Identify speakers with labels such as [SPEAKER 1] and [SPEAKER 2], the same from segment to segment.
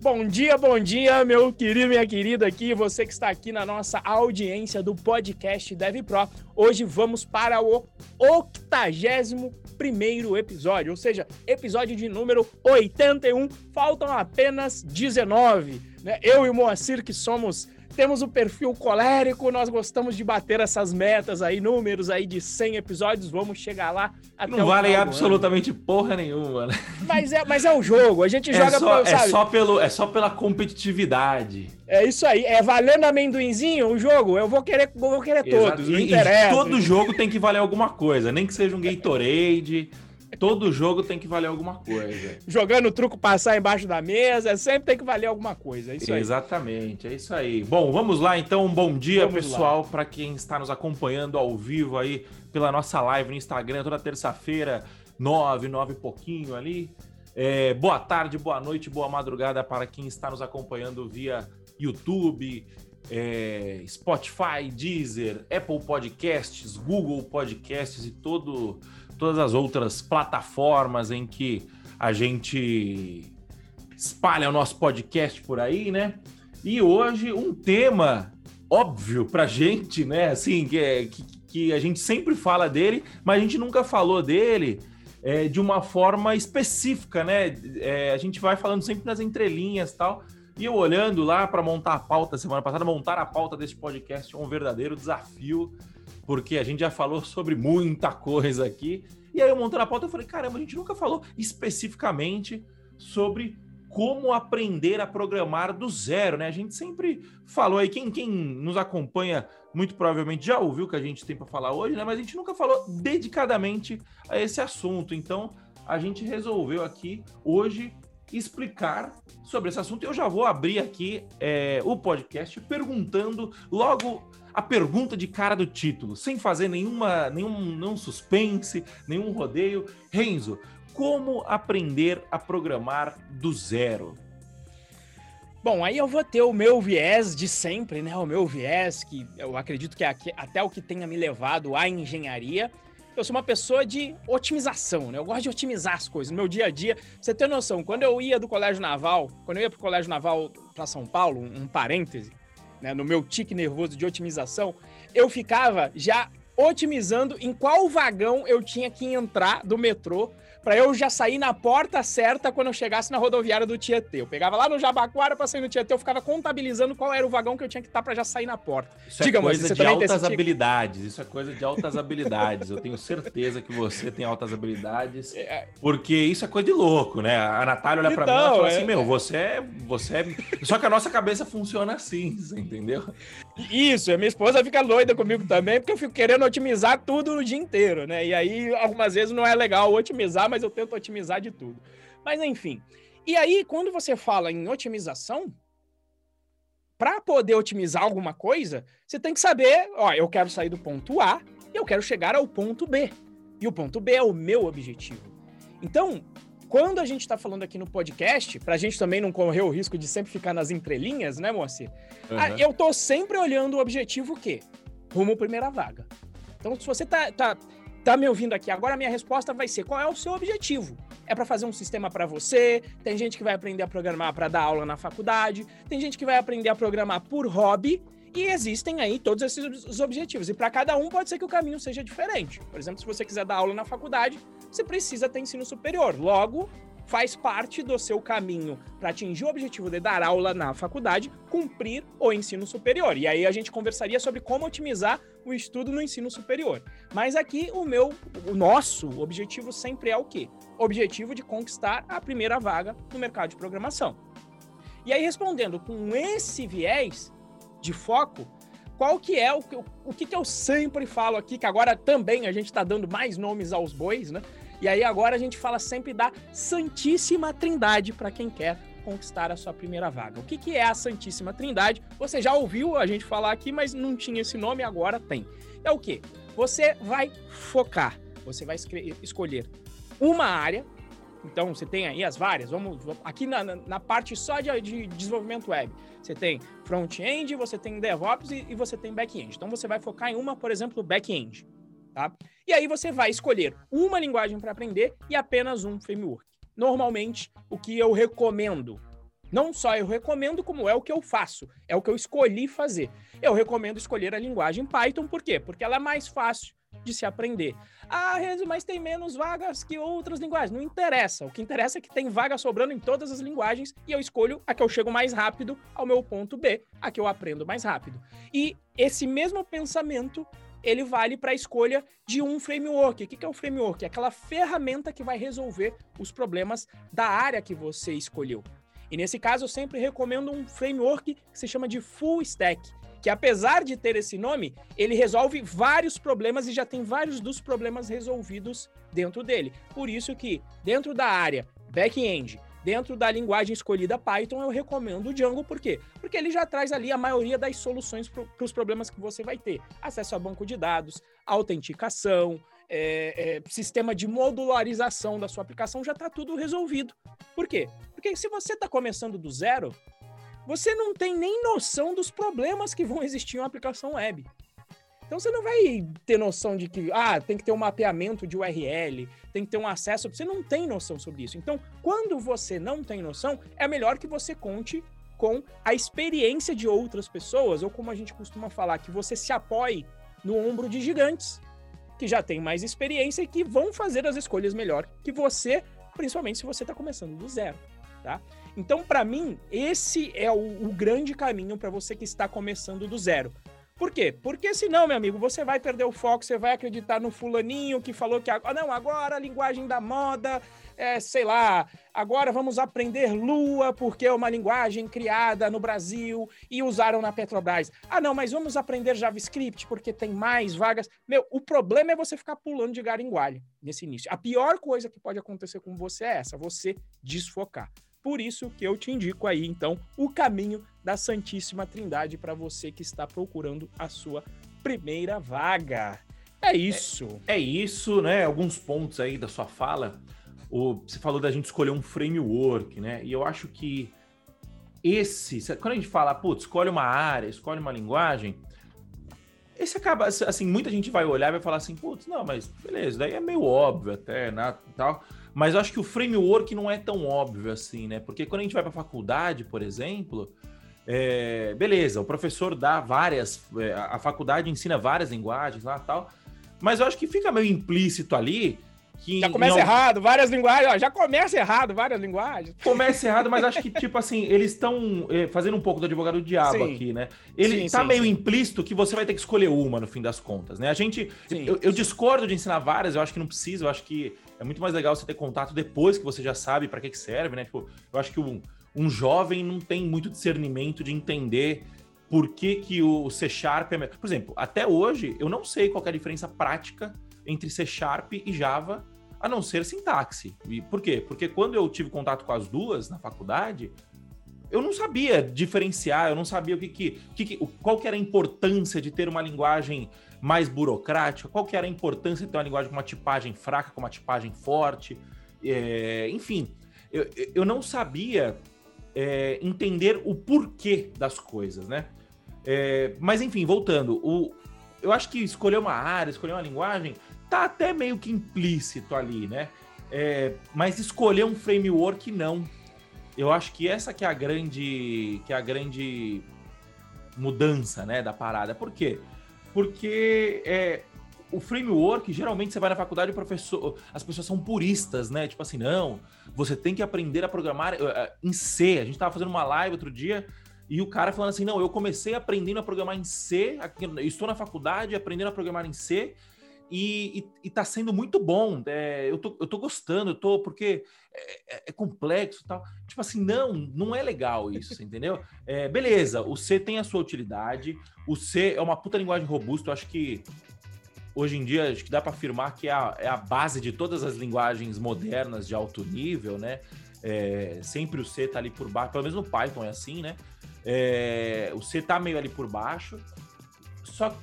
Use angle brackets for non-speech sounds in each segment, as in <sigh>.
[SPEAKER 1] Bom dia, bom dia, meu querido, minha querida aqui, você que está aqui na nossa audiência do podcast Dev Pro. Hoje vamos para o 81 primeiro episódio, ou seja, episódio de número 81. Faltam apenas 19. Né? Eu e o Moacir, que somos temos o perfil colérico, nós gostamos de bater essas metas aí, números aí de 100 episódios, vamos chegar lá
[SPEAKER 2] até Não valem absolutamente porra nenhuma, né?
[SPEAKER 1] Mas é, mas é o jogo, a gente
[SPEAKER 2] é
[SPEAKER 1] joga
[SPEAKER 2] só, pra, É só, pelo, é só pela competitividade.
[SPEAKER 1] É isso aí, é valendo amendoinzinho o jogo, eu vou querer, vou querer todos, não interessa.
[SPEAKER 2] E todo jogo tem que valer alguma coisa, nem que seja um Gatorade... Todo jogo tem que valer alguma coisa.
[SPEAKER 1] Jogando truco passar embaixo da mesa, sempre tem que valer alguma coisa. É isso aí.
[SPEAKER 2] Exatamente, é isso aí. Bom, vamos lá então. Um bom dia, vamos pessoal, para quem está nos acompanhando ao vivo aí pela nossa live no Instagram toda terça-feira, nove, nove e pouquinho ali. É, boa tarde, boa noite, boa madrugada para quem está nos acompanhando via YouTube, é, Spotify, Deezer, Apple Podcasts, Google Podcasts e todo todas as outras plataformas em que a gente espalha o nosso podcast por aí, né? E hoje um tema óbvio pra gente, né? Assim, que, é, que, que a gente sempre fala dele, mas a gente nunca falou dele é, de uma forma específica, né? É, a gente vai falando sempre nas entrelinhas tal. E eu olhando lá para montar a pauta semana passada, montar a pauta desse podcast é um verdadeiro desafio porque a gente já falou sobre muita coisa aqui. E aí eu montando a pauta, eu falei, caramba, a gente nunca falou especificamente sobre como aprender a programar do zero, né? A gente sempre falou aí, quem, quem nos acompanha muito provavelmente já ouviu o que a gente tem para falar hoje, né? Mas a gente nunca falou dedicadamente a esse assunto. Então, a gente resolveu aqui hoje explicar sobre esse assunto. Eu já vou abrir aqui é, o podcast perguntando logo a pergunta de cara do título, sem fazer nenhuma, nenhum, nenhum suspense, nenhum rodeio. Renzo, como aprender a programar do zero?
[SPEAKER 1] Bom, aí eu vou ter o meu viés de sempre, né? O meu viés, que eu acredito que é até o que tenha me levado à engenharia. Eu sou uma pessoa de otimização, né? Eu gosto de otimizar as coisas no meu dia a dia. você tem noção, quando eu ia do Colégio Naval, quando eu ia pro Colégio Naval para São Paulo, um parêntese, né, no meu tique nervoso de otimização, eu ficava já otimizando em qual vagão eu tinha que entrar do metrô para eu já sair na porta certa quando eu chegasse na rodoviária do Tietê. Eu pegava lá no Jabaquara para sair no Tietê, eu ficava contabilizando qual era o vagão que eu tinha que estar para já sair na porta.
[SPEAKER 2] Isso Diga, é coisa você de altas habilidades. Isso é coisa de altas habilidades. Eu tenho certeza que você tem altas habilidades, é, é. porque isso é coisa de louco, né? A Natália olha para então, mim e fala assim: é, "Meu, você é, você é... <laughs> Só que a nossa cabeça funciona assim, entendeu?
[SPEAKER 1] Isso, a minha esposa fica doida comigo também, porque eu fico querendo otimizar tudo o dia inteiro, né? E aí algumas vezes não é legal otimizar mas eu tento otimizar de tudo. Mas enfim. E aí, quando você fala em otimização, para poder otimizar alguma coisa, você tem que saber, ó, eu quero sair do ponto A e eu quero chegar ao ponto B. E o ponto B é o meu objetivo. Então, quando a gente está falando aqui no podcast, para a gente também não correr o risco de sempre ficar nas entrelinhas, né, Moacir? Uhum. Eu tô sempre olhando o objetivo o quê? Rumo primeira vaga. Então, se você tá, tá tá me ouvindo aqui agora, minha resposta vai ser: qual é o seu objetivo? É para fazer um sistema para você? Tem gente que vai aprender a programar para dar aula na faculdade, tem gente que vai aprender a programar por hobby. E existem aí todos esses objetivos. E para cada um pode ser que o caminho seja diferente. Por exemplo, se você quiser dar aula na faculdade, você precisa ter ensino superior. Logo, faz parte do seu caminho para atingir o objetivo de dar aula na faculdade, cumprir o ensino superior. E aí a gente conversaria sobre como otimizar o estudo no ensino superior. Mas aqui o meu, o nosso objetivo sempre é o quê? Objetivo de conquistar a primeira vaga no mercado de programação. E aí respondendo com esse viés de foco, qual que é o, o que, que eu sempre falo aqui, que agora também a gente está dando mais nomes aos bois, né? E aí agora a gente fala sempre da Santíssima Trindade para quem quer conquistar a sua primeira vaga. O que, que é a Santíssima Trindade? Você já ouviu a gente falar aqui, mas não tinha esse nome, agora tem. É o que? Você vai focar, você vai escolher uma área. Então você tem aí as várias. Vamos aqui na, na parte só de, de, desenvolvimento web. Você tem front-end, você tem DevOps e, e você tem back-end. Então você vai focar em uma, por exemplo, back-end. Tá? E aí você vai escolher uma linguagem para aprender e apenas um framework. Normalmente, o que eu recomendo, não só eu recomendo, como é o que eu faço, é o que eu escolhi fazer. Eu recomendo escolher a linguagem Python, por quê? Porque ela é mais fácil de se aprender. Ah, mas tem menos vagas que outras linguagens. Não interessa. O que interessa é que tem vaga sobrando em todas as linguagens e eu escolho a que eu chego mais rápido ao meu ponto B, a que eu aprendo mais rápido. E esse mesmo pensamento ele vale para a escolha de um framework. O que é o framework? É aquela ferramenta que vai resolver os problemas da área que você escolheu. E nesse caso, eu sempre recomendo um framework que se chama de Full Stack que apesar de ter esse nome, ele resolve vários problemas e já tem vários dos problemas resolvidos dentro dele. Por isso que dentro da área back-end, dentro da linguagem escolhida Python, eu recomendo o Django, por quê? Porque ele já traz ali a maioria das soluções para os problemas que você vai ter. Acesso a banco de dados, autenticação, é, é, sistema de modularização da sua aplicação, já está tudo resolvido. Por quê? Porque se você está começando do zero, você não tem nem noção dos problemas que vão existir em uma aplicação web. Então você não vai ter noção de que ah, tem que ter um mapeamento de URL, tem que ter um acesso. Você não tem noção sobre isso. Então, quando você não tem noção, é melhor que você conte com a experiência de outras pessoas, ou como a gente costuma falar, que você se apoie no ombro de gigantes que já têm mais experiência e que vão fazer as escolhas melhor que você, principalmente se você está começando do zero, tá? Então, para mim, esse é o, o grande caminho para você que está começando do zero. Por quê? Porque senão, meu amigo, você vai perder o foco, você vai acreditar no fulaninho que falou que agora, não, agora a linguagem da moda é, sei lá, agora vamos aprender Lua porque é uma linguagem criada no Brasil e usaram na Petrobras. Ah, não, mas vamos aprender JavaScript porque tem mais vagas. Meu, o problema é você ficar pulando de garingualho nesse início. A pior coisa que pode acontecer com você é essa, você desfocar. Por isso que eu te indico aí, então, o caminho da Santíssima Trindade para você que está procurando a sua primeira vaga. É isso.
[SPEAKER 2] É, é, isso, né? Alguns pontos aí da sua fala. O, você falou da gente escolher um framework, né? E eu acho que esse, quando a gente fala, putz, escolhe uma área, escolhe uma linguagem, esse acaba, assim, muita gente vai olhar e vai falar assim, putz, não, mas beleza, daí é meio óbvio até, né, tal. Mas eu acho que o framework não é tão óbvio assim, né? Porque quando a gente vai para a faculdade, por exemplo, é, beleza, o professor dá várias, é, a faculdade ensina várias linguagens lá tal, mas eu acho que fica meio implícito ali que
[SPEAKER 1] já começa errado, várias linguagens, ó, já começa errado, várias linguagens.
[SPEAKER 2] Começa errado, mas acho que, <laughs> tipo assim, eles estão é, fazendo um pouco do advogado do diabo sim. aqui, né? Ele sim, tá sim, meio implícito que você vai ter que escolher uma no fim das contas, né? A gente. eu, eu discordo de ensinar várias, eu acho que não precisa, eu acho que é muito mais legal você ter contato depois que você já sabe para que, que serve, né? Tipo, eu acho que um, um jovem não tem muito discernimento de entender por que, que o C Sharp é. Por exemplo, até hoje eu não sei qual é a diferença prática entre C Sharp e Java a não ser sintaxe. E por quê? Porque quando eu tive contato com as duas na faculdade, eu não sabia diferenciar, eu não sabia o que que, que, qual que era a importância de ter uma linguagem mais burocrática, qual que era a importância de ter uma linguagem com uma tipagem fraca, com uma tipagem forte, é, enfim, eu, eu não sabia é, entender o porquê das coisas, né? É, mas enfim, voltando, o, eu acho que escolher uma área, escolher uma linguagem, tá até meio que implícito ali, né? É, mas escolher um framework não. Eu acho que essa que é a grande, que é a grande mudança, né, da parada. Por quê? Porque é, o framework, geralmente você vai na faculdade, o professor, as pessoas são puristas, né? Tipo assim, não, você tem que aprender a programar uh, em C. A gente tava fazendo uma live outro dia e o cara falando assim, não, eu comecei aprendendo a programar em C, estou na faculdade aprendendo a programar em C e, e, e tá sendo muito bom. É, eu, tô, eu tô gostando, eu tô, porque é, é, é complexo tal. Tipo assim, não, não é legal isso, <laughs> entendeu? É, beleza, o C tem a sua utilidade, o C é uma puta linguagem robusta, eu acho que hoje em dia acho que dá para afirmar que é a, é a base de todas as linguagens modernas de alto nível, né? É, sempre o C tá ali por baixo, pelo menos no Python é assim, né? É, o C tá meio ali por baixo. Só que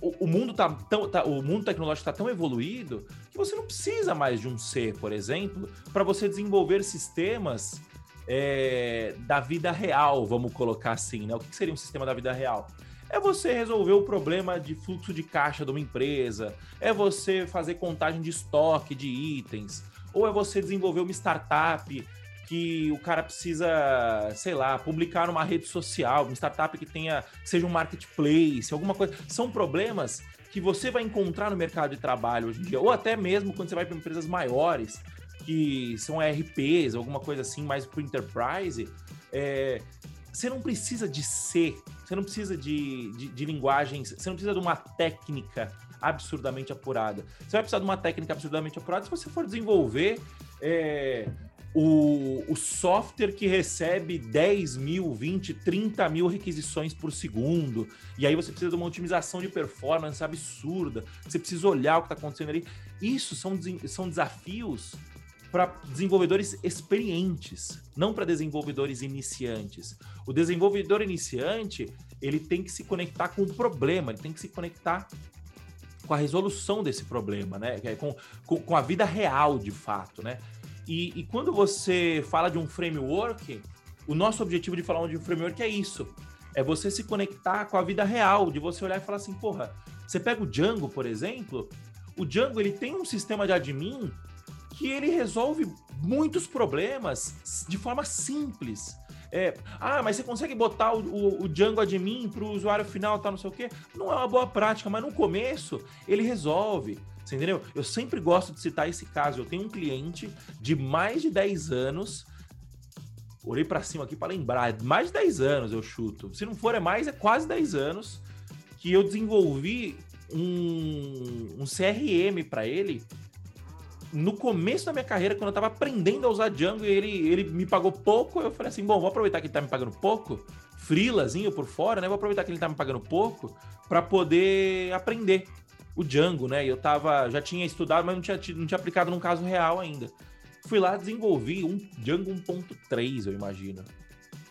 [SPEAKER 2] o, o mundo tá tão, tá, o mundo tecnológico está tão evoluído que você não precisa mais de um C, por exemplo, para você desenvolver sistemas é, da vida real, vamos colocar assim, né? O que seria um sistema da vida real? É você resolver o problema de fluxo de caixa de uma empresa, é você fazer contagem de estoque de itens, ou é você desenvolver uma startup que o cara precisa, sei lá, publicar numa rede social, uma startup que tenha, que seja um marketplace, alguma coisa. São problemas que você vai encontrar no mercado de trabalho hoje em dia, ou até mesmo quando você vai para empresas maiores, que são RPs, alguma coisa assim, mais para enterprise, é, você não precisa de ser, você não precisa de, de, de linguagens, você não precisa de uma técnica absurdamente apurada. Você vai precisar de uma técnica absurdamente apurada se você for desenvolver é, o, o software que recebe 10 mil, 20, 30 mil requisições por segundo, e aí você precisa de uma otimização de performance absurda, você precisa olhar o que está acontecendo ali. Isso são, são desafios para desenvolvedores experientes, não para desenvolvedores iniciantes. O desenvolvedor iniciante, ele tem que se conectar com o problema, ele tem que se conectar com a resolução desse problema, né? É com, com, com a vida real, de fato, né? E, e, quando você fala de um framework, o nosso objetivo de falar de um framework é isso. É você se conectar com a vida real, de você olhar e falar assim, porra, você pega o Django, por exemplo, o Django ele tem um sistema de admin que ele resolve muitos problemas de forma simples. É, ah, mas você consegue botar o, o, o Django admin para o usuário final, tá, não sei o quê? Não é uma boa prática, mas no começo ele resolve. Você entendeu? Eu sempre gosto de citar esse caso. Eu tenho um cliente de mais de 10 anos. Olhei para cima aqui para lembrar, mais de 10 anos eu chuto. Se não for é mais, é quase 10 anos que eu desenvolvi um, um CRM para ele no começo da minha carreira, quando eu tava aprendendo a usar Django e ele, ele me pagou pouco, eu falei assim: bom, vou aproveitar que ele tá me pagando pouco, frilazinho por fora, né? Vou aproveitar que ele tá me pagando pouco para poder aprender o Django, né? Eu tava, já tinha estudado, mas não tinha, não tinha aplicado num caso real ainda. Fui lá desenvolvi um Django 1.3, eu imagino.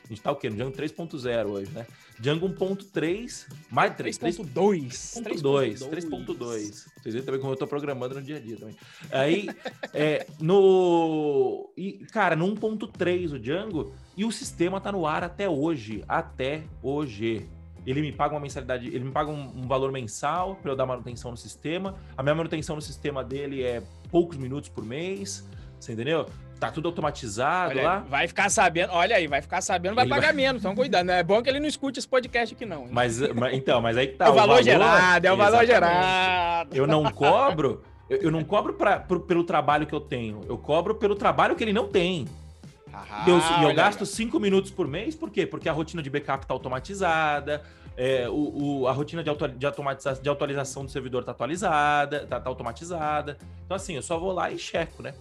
[SPEAKER 2] A gente tá o quê? No Django 3.0 hoje, né? Django 1.3, mais 3. 3.2. 3.2. 3.2. Vocês viram também como eu tô programando no dia a dia também. Aí, é, no... E, cara, no 1.3 o Django, e o sistema tá no ar até hoje. Até hoje. Ele me paga uma mensalidade, ele me paga um, um valor mensal para eu dar manutenção no sistema. A minha manutenção no sistema dele é poucos minutos por mês. Você entendeu? Tá tudo automatizado
[SPEAKER 1] olha,
[SPEAKER 2] lá.
[SPEAKER 1] Vai ficar sabendo, olha aí, vai ficar sabendo, vai ele pagar vai... menos, então cuidando. É bom que ele não escute esse podcast aqui, não.
[SPEAKER 2] Mas, mas então, mas aí que tá.
[SPEAKER 1] É o, o valor, valor, gerado, é o valor gerado.
[SPEAKER 2] Eu não cobro, eu, eu não cobro pra, pro, pelo trabalho que eu tenho, eu cobro pelo trabalho que ele não tem. Ah, eu, e eu gasto cinco minutos por mês, por quê? Porque a rotina de backup tá automatizada, é, o, o, a rotina de, auto, de, automatização, de atualização do servidor tá atualizada, tá, tá automatizada. Então, assim, eu só vou lá e checo, né?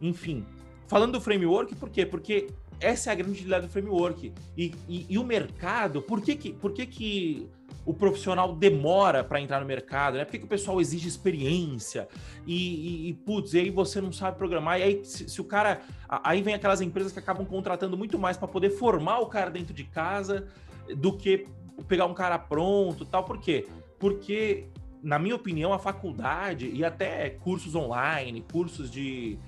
[SPEAKER 2] Enfim, falando do framework, por quê? Porque essa é a grande utilidade do framework. E, e, e, o mercado, por que que, por que, que o profissional demora para entrar no mercado? Né? Por que, que o pessoal exige experiência? E, e, e, putz, e aí você não sabe programar. E aí, se, se, o cara. Aí vem aquelas empresas que acabam contratando muito mais para poder formar o cara dentro de casa do que pegar um cara pronto tal. Por quê? Porque, na minha opinião, a faculdade e até cursos online, cursos de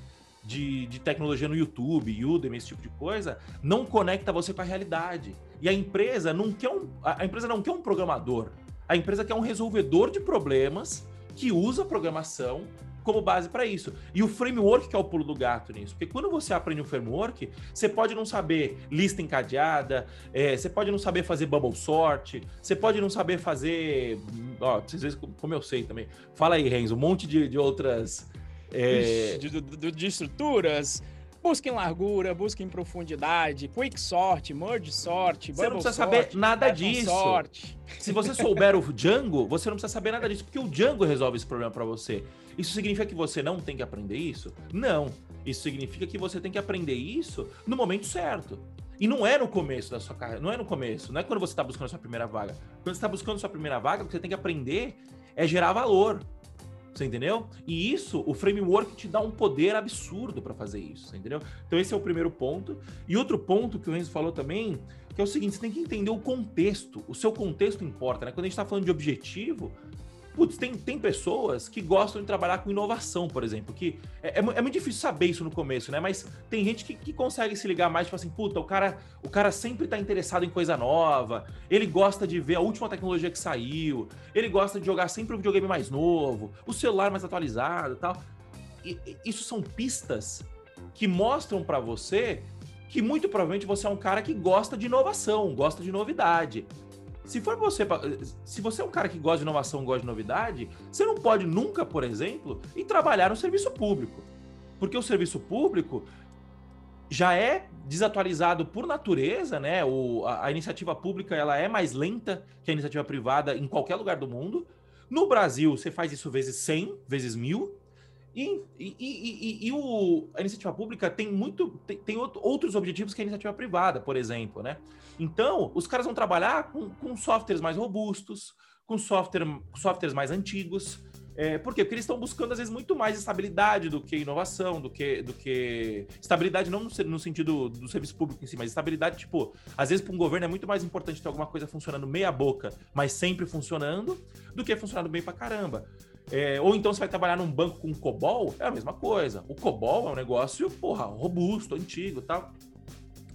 [SPEAKER 2] de, de tecnologia no YouTube, Udemy, esse tipo de coisa, não conecta você com a realidade. E a empresa não quer um, a empresa não quer um programador. A empresa quer um resolvedor de problemas que usa programação como base para isso. E o framework que é o pulo do gato nisso. Porque quando você aprende um framework, você pode não saber lista encadeada, é, você pode não saber fazer bubble sort, você pode não saber fazer. Ó, vocês veem como eu sei também. Fala aí, Renzo, um monte de, de outras
[SPEAKER 1] é... De, de, de, estruturas. Busca em largura, busca em profundidade, quick sort, merge sort,
[SPEAKER 2] Você não precisa sort, saber nada disso. Sort. Se você souber o Django, você não precisa saber nada disso, porque o Django resolve esse problema para você. Isso significa que você não tem que aprender isso? Não. Isso significa que você tem que aprender isso no momento certo. E não é no começo da sua carreira, não é no começo, não é quando você está buscando a sua primeira vaga. Quando você está buscando a sua primeira vaga, o que você tem que aprender é gerar valor. Você entendeu? E isso, o framework te dá um poder absurdo para fazer isso, você entendeu? Então esse é o primeiro ponto. E outro ponto que o Renzo falou também, que é o seguinte, você tem que entender o contexto. O seu contexto importa, né? Quando a gente está falando de objetivo, Putz, tem, tem pessoas que gostam de trabalhar com inovação, por exemplo, que é, é, é muito difícil saber isso no começo, né? Mas tem gente que, que consegue se ligar mais, tipo assim, puta, o cara, o cara sempre tá interessado em coisa nova, ele gosta de ver a última tecnologia que saiu, ele gosta de jogar sempre o videogame mais novo, o celular mais atualizado e tal. E, isso são pistas que mostram para você que muito provavelmente você é um cara que gosta de inovação, gosta de novidade. Se for você, se você é um cara que gosta de inovação, gosta de novidade, você não pode nunca, por exemplo, ir trabalhar no serviço público. Porque o serviço público já é desatualizado por natureza, né? O, a, a, iniciativa pública ela é mais lenta que a iniciativa privada em qualquer lugar do mundo. No Brasil, você faz isso vezes 100, vezes mil. E, e, e, e, o, a iniciativa pública tem muito tem, tem, outros objetivos que a iniciativa privada, por exemplo, né? Então, os caras vão trabalhar com, com softwares mais robustos, com software, softwares mais antigos. É, por quê? Porque eles estão buscando, às vezes, muito mais estabilidade do que inovação, do que. Do que... Estabilidade não no, sentido do serviço público em si, mas estabilidade, tipo, às vezes, para um governo é muito mais importante ter alguma coisa funcionando meia boca, mas sempre funcionando, do que funcionando bem pra caramba. É, ou então você vai trabalhar num banco com COBOL, é a mesma coisa. O COBOL é um negócio, porra, robusto, antigo tal.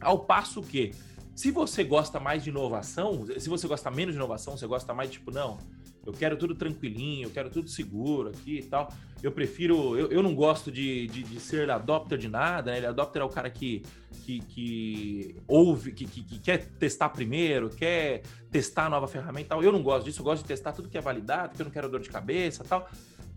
[SPEAKER 2] Ao passo que, se você gosta mais de inovação, se você gosta menos de inovação, você gosta mais, tipo, não, eu quero tudo tranquilinho, eu quero tudo seguro aqui e tal. Eu prefiro. Eu, eu não gosto de, de, de ser adopter de nada, né? Ele adopter é o cara que, que, que ouve, que, que, que, quer testar primeiro, quer testar a nova ferramenta e tal. Eu não gosto disso, eu gosto de testar tudo que é validado, porque eu não quero dor de cabeça tal.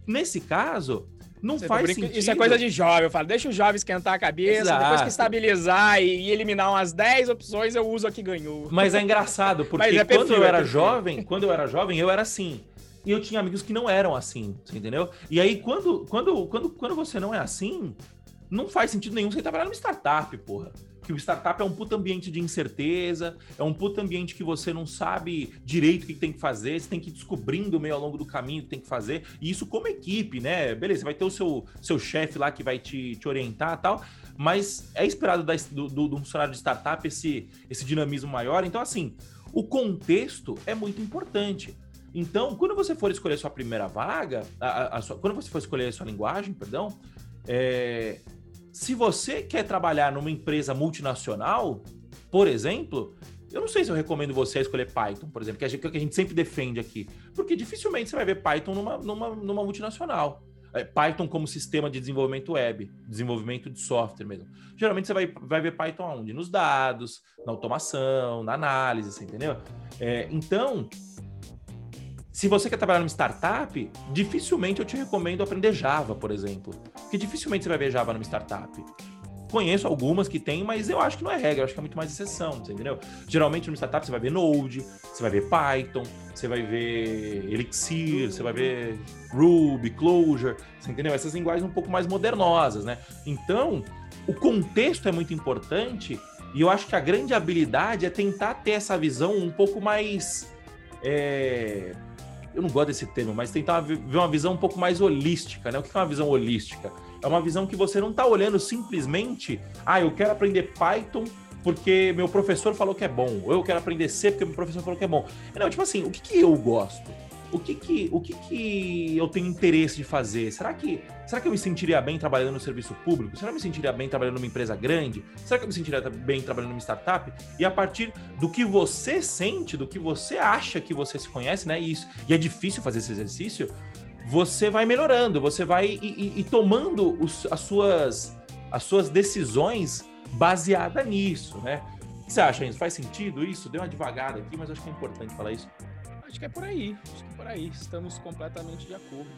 [SPEAKER 2] Nesse caso, não Você faz sentido.
[SPEAKER 1] Isso é coisa de jovem. Eu falo, deixa o jovem esquentar a cabeça, Exato. depois que estabilizar e, eliminar umas 10 opções, eu uso a que ganhou.
[SPEAKER 2] Mas é engraçado, porque é quando eu era é jovem, quando eu era jovem, eu era assim. E eu tinha amigos que não eram assim, entendeu? E aí, quando, quando, quando, quando você não é assim, não faz sentido nenhum você trabalhar numa startup, porra que o startup é um puto ambiente de incerteza, é um puto ambiente que você não sabe direito o que tem que fazer, você tem que ir descobrindo meio ao longo do caminho o que tem que fazer, e isso como equipe, né? Beleza, vai ter o seu, seu chefe lá que vai te, te orientar e tal, mas é esperado da, do, do, do funcionário de startup esse, esse dinamismo maior. Então, assim, o contexto é muito importante. Então, quando você for escolher sua primeira vaga, a, a sua, quando você for escolher a sua linguagem, perdão, é, se você quer trabalhar numa empresa multinacional, por exemplo, eu não sei se eu recomendo você escolher Python, por exemplo, que a gente, que a gente sempre defende aqui. Porque dificilmente você vai ver Python numa, numa, numa multinacional. É, Python como sistema de desenvolvimento web, desenvolvimento de software mesmo. Geralmente você vai, vai ver Python onde? Nos dados, na automação, na análise, você entendeu? É, então, se você quer trabalhar numa startup, dificilmente eu te recomendo aprender Java, por exemplo. Porque dificilmente você vai ver Java numa startup. Conheço algumas que tem, mas eu acho que não é regra, eu acho que é muito mais exceção, entendeu? Geralmente numa startup você vai ver Node, você vai ver Python, você vai ver Elixir, você vai ver Ruby, Clojure, entendeu? Essas linguagens um pouco mais modernosas, né? Então, o contexto é muito importante e eu acho que a grande habilidade é tentar ter essa visão um pouco mais. É eu não gosto desse termo, mas tentar ver uma visão um pouco mais holística, né? O que é uma visão holística? É uma visão que você não está olhando simplesmente, ah, eu quero aprender Python porque meu professor falou que é bom, ou eu quero aprender C porque meu professor falou que é bom. Não, tipo assim, o que, que eu gosto? O que que, o que que eu tenho interesse de fazer? Será que, será que eu me sentiria bem trabalhando no serviço público? Será que eu me sentiria bem trabalhando numa empresa grande? Será que eu me sentiria bem trabalhando numa startup? E a partir do que você sente, do que você acha que você se conhece, né? E, isso, e é difícil fazer esse exercício, você vai melhorando, você vai e, e, e tomando os, as, suas, as suas decisões baseada nisso, né? O que você acha, isso? Faz sentido isso? Deu uma devagada aqui, mas acho que é importante falar isso.
[SPEAKER 1] Acho que é por aí, acho que é por aí, estamos completamente de acordo.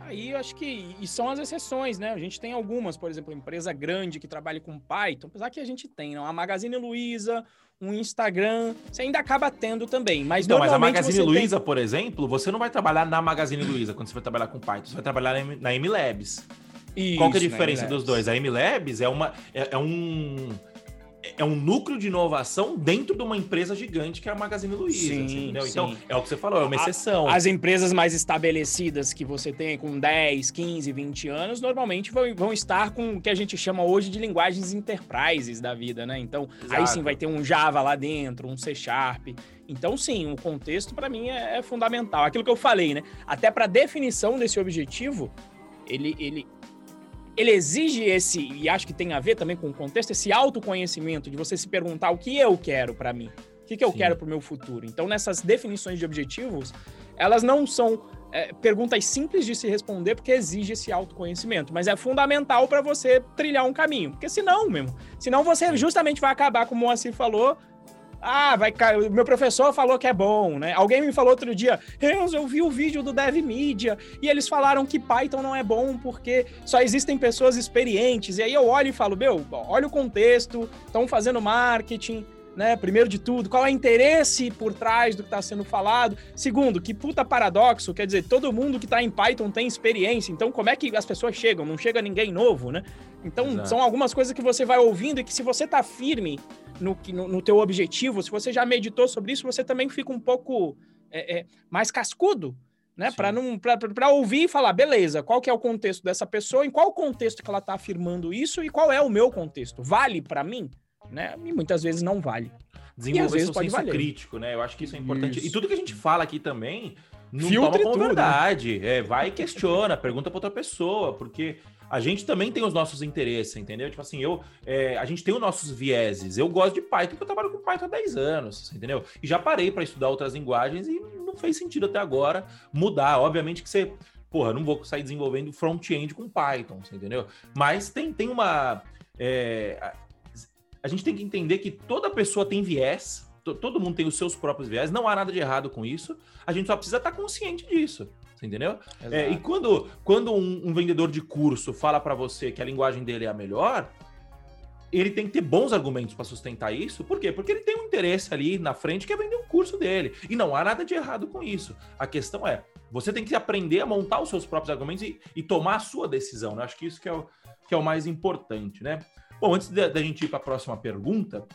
[SPEAKER 1] Aí eu acho que e são as exceções, né? A gente tem algumas, por exemplo, empresa grande que trabalha com Python, apesar que a gente tem, não? A Magazine Luiza, um Instagram, você ainda acaba tendo também. Mas
[SPEAKER 2] não, mas a Magazine Luiza, tem... por exemplo, você não vai trabalhar na Magazine Luiza quando você vai trabalhar com Python, você vai trabalhar na MLabs. Isso, Qual que é a diferença dos dois? A MLabs é uma é, é um é um núcleo de inovação dentro de uma empresa gigante que é a Magazine Luiza, sim, entendeu? Sim. Então, é o que você falou, é uma exceção.
[SPEAKER 1] As empresas mais estabelecidas que você tem com 10, 15, 20 anos, normalmente vão, vão estar com o que a gente chama hoje de linguagens enterprises da vida, né? Então, Exato. aí sim vai ter um Java lá dentro, um C Sharp. Então, sim, o contexto para mim é, é fundamental. Aquilo que eu falei, né? Até para definição desse objetivo, ele, ele, ele exige esse, e acho que tem a ver também com o contexto, esse autoconhecimento de você se perguntar o que eu quero para mim, o que, que eu Sim. quero para o meu futuro. Então, nessas definições de objetivos, elas não são é, perguntas simples de se responder porque exige esse autoconhecimento, mas é fundamental para você trilhar um caminho, porque senão, mesmo, senão você justamente vai acabar, como o Moacir falou, ah, vai cair. Meu professor falou que é bom, né? Alguém me falou outro dia, eu vi o vídeo do Dev Media e eles falaram que Python não é bom porque só existem pessoas experientes. E aí eu olho e falo, meu, olha o contexto, estão fazendo marketing, né? Primeiro de tudo, qual é o interesse por trás do que está sendo falado? Segundo, que puta paradoxo, quer dizer, todo mundo que está em Python tem experiência, então como é que as pessoas chegam? Não chega ninguém novo, né? Então, Exato. são algumas coisas que você vai ouvindo e que se você tá firme no, no, no teu objetivo, se você já meditou sobre isso, você também fica um pouco é, é, mais cascudo, né? Para não para ouvir e falar, beleza, qual que é o contexto dessa pessoa, em qual contexto que ela está afirmando isso e qual é o meu contexto? Vale para mim, né? E muitas vezes não vale.
[SPEAKER 2] Desenvolver seu senso valer. crítico, né? Eu acho que isso é importante. Isso. E tudo que a gente fala aqui também não Filtre toma como tudo, né? verdade. Né? É, vai e questiona, <laughs> pergunta para outra pessoa, porque a gente também tem os nossos interesses, entendeu? Tipo assim, eu, é, a gente tem os nossos vieses. Eu gosto de Python porque eu trabalho com Python há 10 anos, entendeu? E já parei para estudar outras linguagens e não fez sentido até agora mudar. Obviamente que você, porra, não vou sair desenvolvendo front-end com Python, entendeu? Mas tem, tem uma. É, a gente tem que entender que toda pessoa tem viés, todo mundo tem os seus próprios viés, não há nada de errado com isso, a gente só precisa estar consciente disso. Entendeu? É, e quando, quando um, um vendedor de curso fala para você que a linguagem dele é a melhor, ele tem que ter bons argumentos para sustentar isso. Por quê? Porque ele tem um interesse ali na frente que é vender um curso dele. E não há nada de errado com isso. A questão é, você tem que aprender a montar os seus próprios argumentos e, e tomar a sua decisão. Né? Acho que isso que é o, que é o mais importante, né? Bom, antes da gente ir para a próxima pergunta,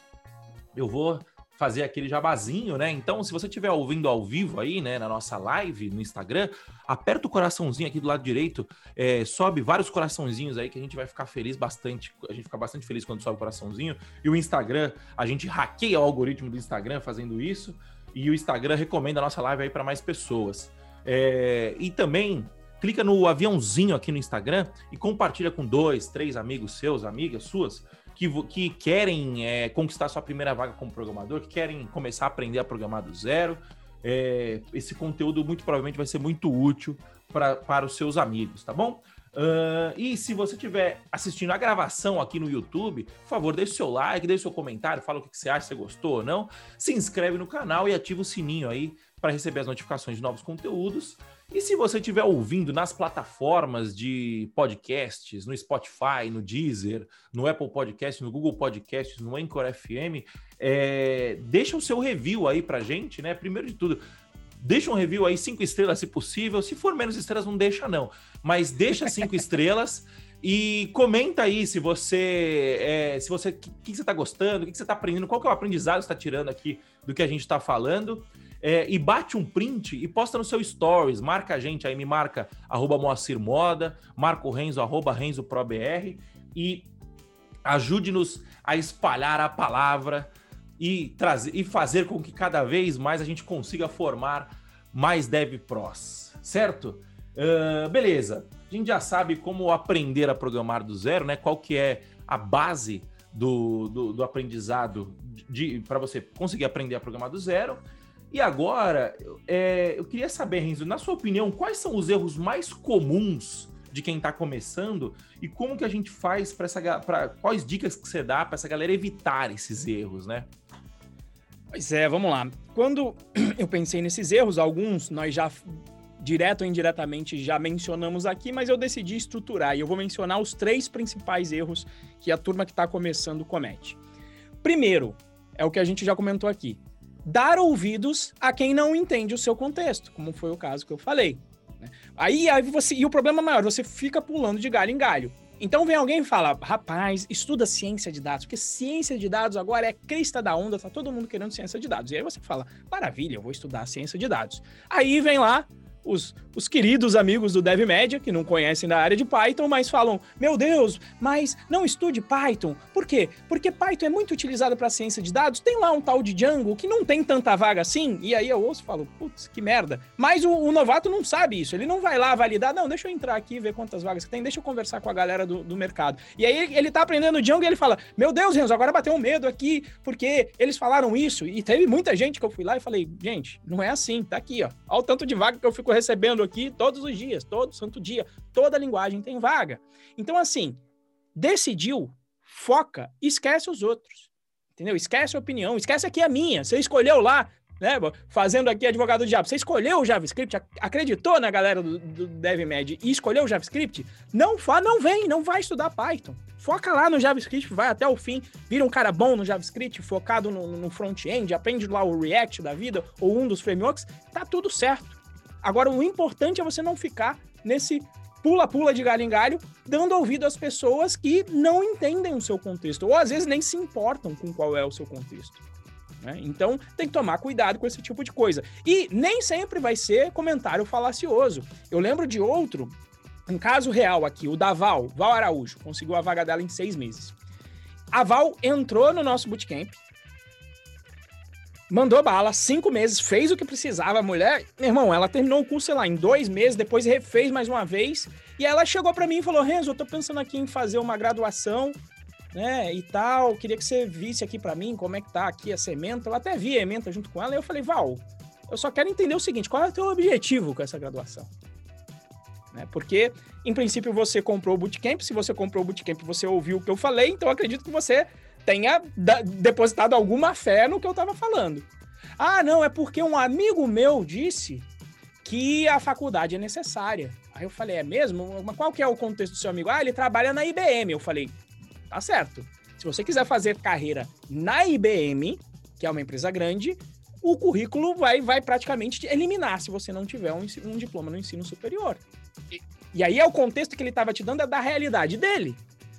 [SPEAKER 2] eu vou fazer aquele jabazinho, né? Então, se você estiver ouvindo ao vivo aí, né, na nossa live no Instagram, aperta o coraçãozinho aqui do lado direito, é, sobe vários coraçãozinhos aí que a gente vai ficar feliz bastante. A gente fica bastante feliz quando sobe o coraçãozinho. E o Instagram, a gente hackeia o algoritmo do Instagram fazendo isso. E o Instagram recomenda a nossa live aí para mais pessoas. É, e também clica no aviãozinho aqui no Instagram e compartilha com dois, três amigos seus, amigas suas, que, que querem é, conquistar sua primeira vaga como programador, que querem começar a aprender a programar do zero. É, esse conteúdo muito provavelmente vai ser muito útil pra, para os seus amigos, tá bom? Uh, e se você estiver assistindo a gravação aqui no YouTube, por favor, deixe seu like, deixe seu comentário, fala o que você acha, se gostou ou não. Se inscreve no canal e ativa o sininho aí para receber as notificações de novos conteúdos. E se você estiver ouvindo nas plataformas de podcasts, no Spotify, no Deezer, no Apple Podcast, no Google Podcasts, no Anchor FM, é, deixa o seu review aí pra gente, né? Primeiro de tudo, deixa um review aí, cinco estrelas se possível. Se for menos estrelas, não deixa, não. Mas deixa cinco <laughs> estrelas. E comenta aí se você, é, se você, o que, que, você está gostando, o que, que você está aprendendo, qual que é o aprendizado que você está tirando aqui do que a gente está falando é, e bate um print e posta no seu stories, marca a gente aí, me marca arroba Moacir Moda, marca o Renzo, arroba Renzo ProBR e ajude-nos a espalhar a palavra e, trazer, e fazer com que cada vez mais a gente consiga formar mais Dev Pros, certo? Uh, beleza, a gente já sabe como aprender a programar do zero, né? Qual que é a base do, do, do aprendizado para você conseguir aprender a programar do zero. E agora, é, eu queria saber, Renzo, na sua opinião, quais são os erros mais comuns de quem está começando e como que a gente faz para essa para quais dicas que você dá para essa galera evitar esses erros, né?
[SPEAKER 1] Pois é, vamos lá. Quando <clears throat> eu pensei nesses erros, alguns nós já direto ou indiretamente já mencionamos aqui, mas eu decidi estruturar e eu vou mencionar os três principais erros que a turma que está começando comete. Primeiro, é o que a gente já comentou aqui dar ouvidos a quem não entende o seu contexto, como foi o caso que eu falei. Né? Aí, aí você. E o problema maior, você fica pulando de galho em galho. Então vem alguém e fala, rapaz, estuda ciência de dados, porque ciência de dados agora é crista da onda, tá todo mundo querendo ciência de dados. E aí você fala, maravilha, eu vou estudar ciência de dados. Aí vem lá os, os queridos amigos do DevMedia, que não conhecem da área de Python, mas falam: Meu Deus, mas não estude Python. Por quê? Porque Python é muito utilizado para ciência de dados. Tem lá um tal de Django que não tem tanta vaga assim. E aí eu ouço e falo: Putz, que merda. Mas o, o, novato não sabe isso. Ele não vai lá validar. Não, deixa eu entrar aqui ver quantas vagas que tem. Deixa eu conversar com a galera do, do mercado. E aí ele tá aprendendo Django e ele fala: Meu Deus, Renzo, agora bateu um medo aqui, porque eles falaram isso. E teve muita gente que eu fui lá e falei: Gente, não é assim. Tá aqui, ó. Olha o tanto de vaga que eu fico recebendo aqui todos os dias, todo santo dia. Toda linguagem tem vaga. Então, assim, decidiu, foca, esquece os outros. Entendeu? Esquece a opinião, esquece aqui a minha. Você escolheu lá, né? Fazendo aqui advogado do diabo. Você escolheu o JavaScript, acreditou na galera do, do DevMed e escolheu o JavaScript? Não, não vem, não vai estudar Python. Foca lá no JavaScript, vai até o fim, vira um cara bom no JavaScript, focado no, no front-end, aprende lá o React da vida ou um dos frameworks, tá tudo certo. Agora, o importante é você não ficar nesse pula-pula de galho em galho, dando ouvido às pessoas que não entendem o seu contexto, ou às vezes nem se importam com qual é o seu contexto. Né? Então, tem que tomar cuidado com esse tipo de coisa. E nem sempre vai ser comentário falacioso. Eu lembro de outro, um caso real aqui, o da Val, Val Araújo, conseguiu a vaga dela em seis meses. A Val entrou no nosso bootcamp, mandou bala, cinco meses, fez o que precisava. A mulher, meu irmão, ela terminou o curso, sei lá, em dois meses, depois refez mais uma vez. E ela chegou para mim e falou: Renzo, eu tô pensando aqui em fazer uma graduação, né, e tal. Queria que você visse aqui para mim como é que tá aqui a sementa. Eu até vi a ementa junto com ela. E eu falei: Val, eu só quero entender o seguinte: qual é o teu objetivo com essa graduação? Né? Porque, em princípio, você comprou o bootcamp. Se você comprou o bootcamp, você ouviu o que eu falei. Então, acredito que você tenha depositado alguma fé no que eu estava falando. Ah, não, é porque um amigo meu disse que a faculdade é necessária. Aí eu falei, é mesmo? Mas qual que é o contexto do seu amigo? Ah, ele trabalha na IBM. Eu falei, tá certo. Se você quiser fazer carreira na IBM, que é uma empresa grande, o currículo vai, vai praticamente eliminar se você não tiver um, um diploma no ensino superior. E, e, aí é o contexto que ele estava te dando é da realidade dele.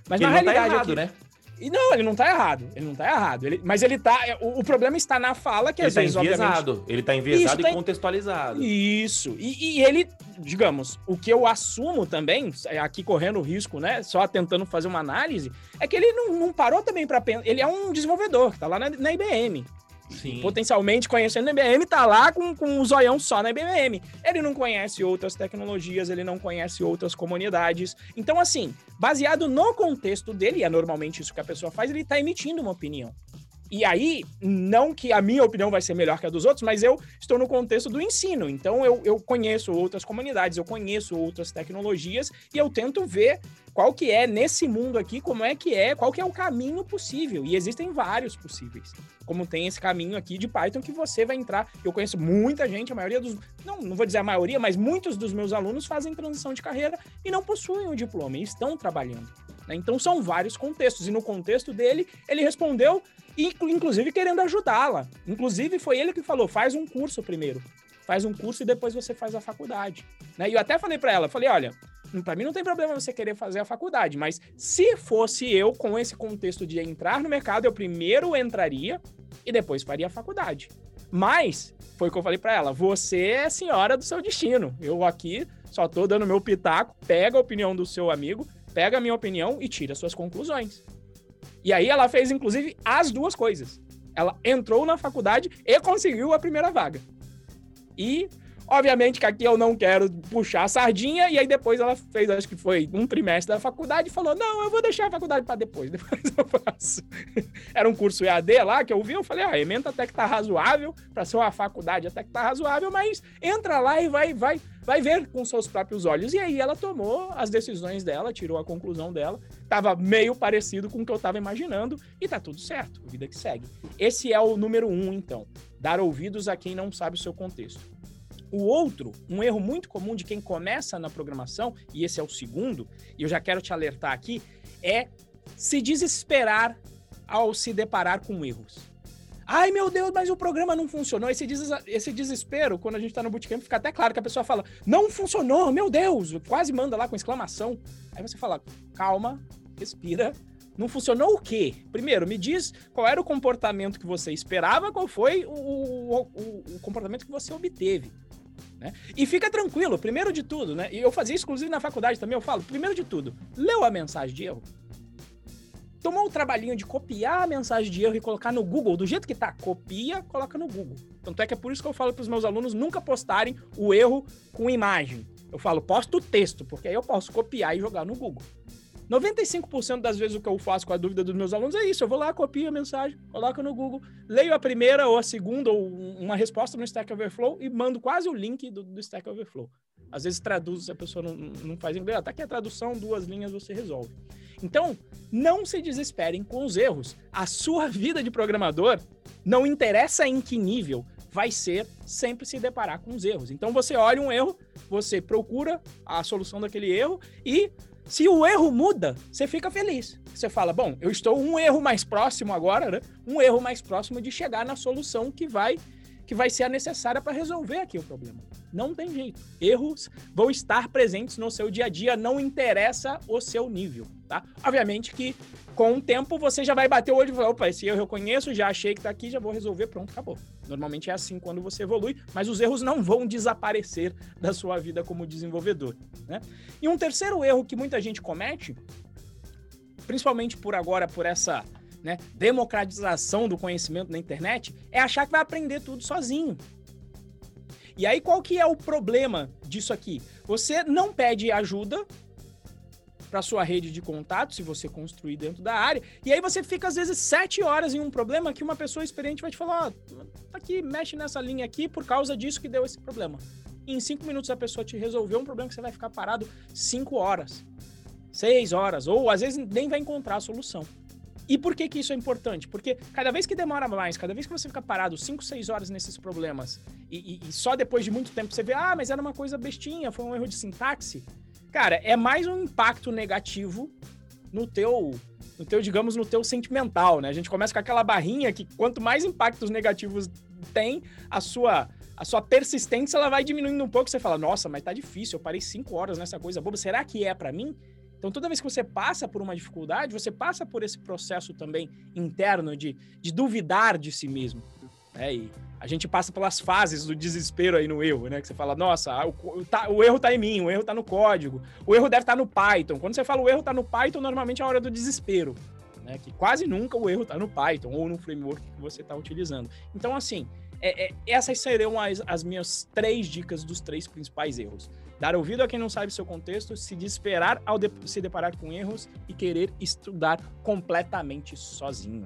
[SPEAKER 1] Mas
[SPEAKER 2] ele
[SPEAKER 1] na realidade.
[SPEAKER 2] Tá errado, aqui, né?
[SPEAKER 1] E não, ele não tá errado. Ele não tá errado. Ele, mas ele tá. É, o, o, problema está na fala, que
[SPEAKER 2] ele
[SPEAKER 1] às
[SPEAKER 2] tá
[SPEAKER 1] vezes,
[SPEAKER 2] enviesado. Ele tá enviesado e tá contextualizado.
[SPEAKER 1] Isso. E, e, ele, digamos, o que eu assumo também, é, aqui correndo o risco, né? Só tentando fazer uma análise, é que ele não, não parou também para pensar. Ele é um desenvolvedor, que tá lá na, na IBM. Sim. potencialmente conhecendo a IBM, tá lá com, com um zoião só na IBM. Ele não conhece outras tecnologias, ele não conhece outras comunidades. Então, assim, baseado no contexto dele, é normalmente isso que a pessoa faz, ele tá emitindo uma opinião. E aí, não que a minha opinião vai ser melhor que a dos outros, mas eu estou no contexto do ensino. Então, eu, eu conheço outras comunidades, eu conheço outras tecnologias e eu tento ver qual que é nesse mundo aqui, como é que é, qual que é o caminho possível. E existem vários possíveis. Como tem esse caminho aqui de Python que você vai entrar. Eu conheço muita gente, a maioria dos. Não, não vou dizer a maioria, mas muitos dos meus alunos fazem transição de carreira e não possuem o diploma e estão trabalhando. Né? Então são vários contextos. E no contexto dele, ele respondeu inclusive querendo ajudá-la. Inclusive, foi ele que falou: faz um curso primeiro. Faz um curso e depois você faz a faculdade. Né? E eu até falei para ela, falei, olha, para mim não tem problema você querer fazer a faculdade, mas se fosse eu com esse contexto de entrar no mercado, eu primeiro entraria e depois faria a faculdade. Mas foi o que eu falei para ela, você é senhora do seu destino. Eu aqui só tô dando meu pitaco, pega a opinião do seu amigo, pega a minha opinião e tira suas conclusões. E aí ela fez, inclusive, as duas coisas. Ela entrou na faculdade e conseguiu a primeira vaga. E Obviamente que aqui eu não quero puxar a sardinha, e aí depois ela fez, acho que foi um trimestre da faculdade, e falou: Não, eu vou deixar a faculdade para depois, <laughs> depois eu faço. Era um curso EAD lá que eu vi, eu falei: Ah, ementa até que tá razoável, para ser uma faculdade até que tá razoável, mas entra lá e vai, vai, vai ver com seus próprios olhos. E aí ela tomou as decisões dela, tirou a conclusão dela, tava meio parecido com o que eu tava imaginando, e tá tudo certo, vida que segue. Esse é o número um, então. Dar ouvidos a quem não sabe o seu contexto. O outro, um erro muito comum de quem começa na programação, e esse é o segundo, e eu já quero te alertar aqui, é se desesperar ao se deparar com erros. Ai meu Deus, mas o programa não funcionou. Esse, des esse desespero, quando a gente tá no bootcamp, fica até claro que a pessoa fala: Não funcionou, meu Deus, quase manda lá com exclamação. Aí você fala, calma, respira. Não funcionou o quê? Primeiro, me diz qual era o comportamento que você esperava, qual foi o, o, o, o comportamento que você obteve. Né? E fica tranquilo, primeiro de tudo, né? E eu fazia isso, inclusive, na faculdade também, eu falo, primeiro de tudo, leu a mensagem de erro? Tomou o trabalhinho de copiar a mensagem de erro e colocar no Google, do jeito que tá, copia, coloca no Google. Tanto é que é por isso que eu falo para os meus alunos nunca postarem o erro com imagem. Eu falo, posta o texto, porque aí eu posso copiar e jogar no Google. 95% das vezes o que eu faço com a dúvida dos meus alunos é isso. Eu vou lá, copio a mensagem, coloco no Google, leio a primeira ou a segunda ou uma resposta no Stack Overflow e mando quase o link do, do Stack Overflow. Às vezes traduz, se a pessoa não, não faz inglês, tá aqui a tradução, duas linhas você resolve. Então, não se desesperem com os erros. A sua vida de programador não interessa em que nível, vai ser sempre se deparar com os erros. Então você olha um erro, você procura a solução daquele erro e se o erro muda, você fica feliz. Você fala, bom, eu estou um erro mais próximo agora, né? Um erro mais próximo de chegar na solução que vai que vai ser a necessária para resolver aqui o problema. Não tem jeito. Erros vão estar presentes no seu dia a dia, não interessa o seu nível, tá? Obviamente que com o tempo você já vai bater o olho e falar, opa, esse erro eu conheço, já achei que tá aqui, já vou resolver, pronto, acabou. Normalmente é assim quando você evolui, mas os erros não vão desaparecer da sua vida como desenvolvedor, né? E um terceiro erro que muita gente comete, principalmente por agora, por essa né, democratização do conhecimento na internet, é achar que vai aprender tudo sozinho. E aí qual que é o problema disso aqui? Você não pede ajuda para sua rede de contato, se você construir dentro da área, e aí você fica às vezes sete horas em um problema que uma pessoa experiente vai te falar, ó, oh, aqui, mexe nessa linha aqui por causa disso que deu esse problema. E em cinco minutos a pessoa te resolveu um problema que você vai ficar parado cinco horas, seis horas, ou às vezes nem vai encontrar a solução. E por que, que isso é importante? Porque cada vez que demora mais, cada vez que você fica parado 5, 6 horas nesses problemas e, e, e, só depois de muito tempo você vê, ah, mas era uma coisa bestinha, foi um erro de sintaxe. Cara, é mais um impacto negativo no teu, no teu, digamos, no teu sentimental, né? A gente começa com aquela barrinha que quanto mais impactos negativos tem, a sua a sua persistência ela vai diminuindo um pouco. Você fala, nossa, mas tá difícil, eu parei cinco horas nessa coisa boba. Será que é para mim? Então, toda vez que você passa por uma dificuldade, você passa por esse processo também interno de, de duvidar de si mesmo. Né? E a gente passa pelas fases do desespero aí no erro, né? Que você fala, nossa, o, tá, o erro tá em mim, o erro tá no código, o erro deve estar tá no Python. Quando você fala o erro tá no Python, normalmente é a hora do desespero. Né? Que quase nunca o erro tá no Python ou no framework que você está utilizando. Então, assim, é, é, essas seriam as, as minhas três dicas dos três principais erros. Dar ouvido a quem não sabe seu contexto, se desesperar ao de se deparar com erros e querer estudar completamente sozinho.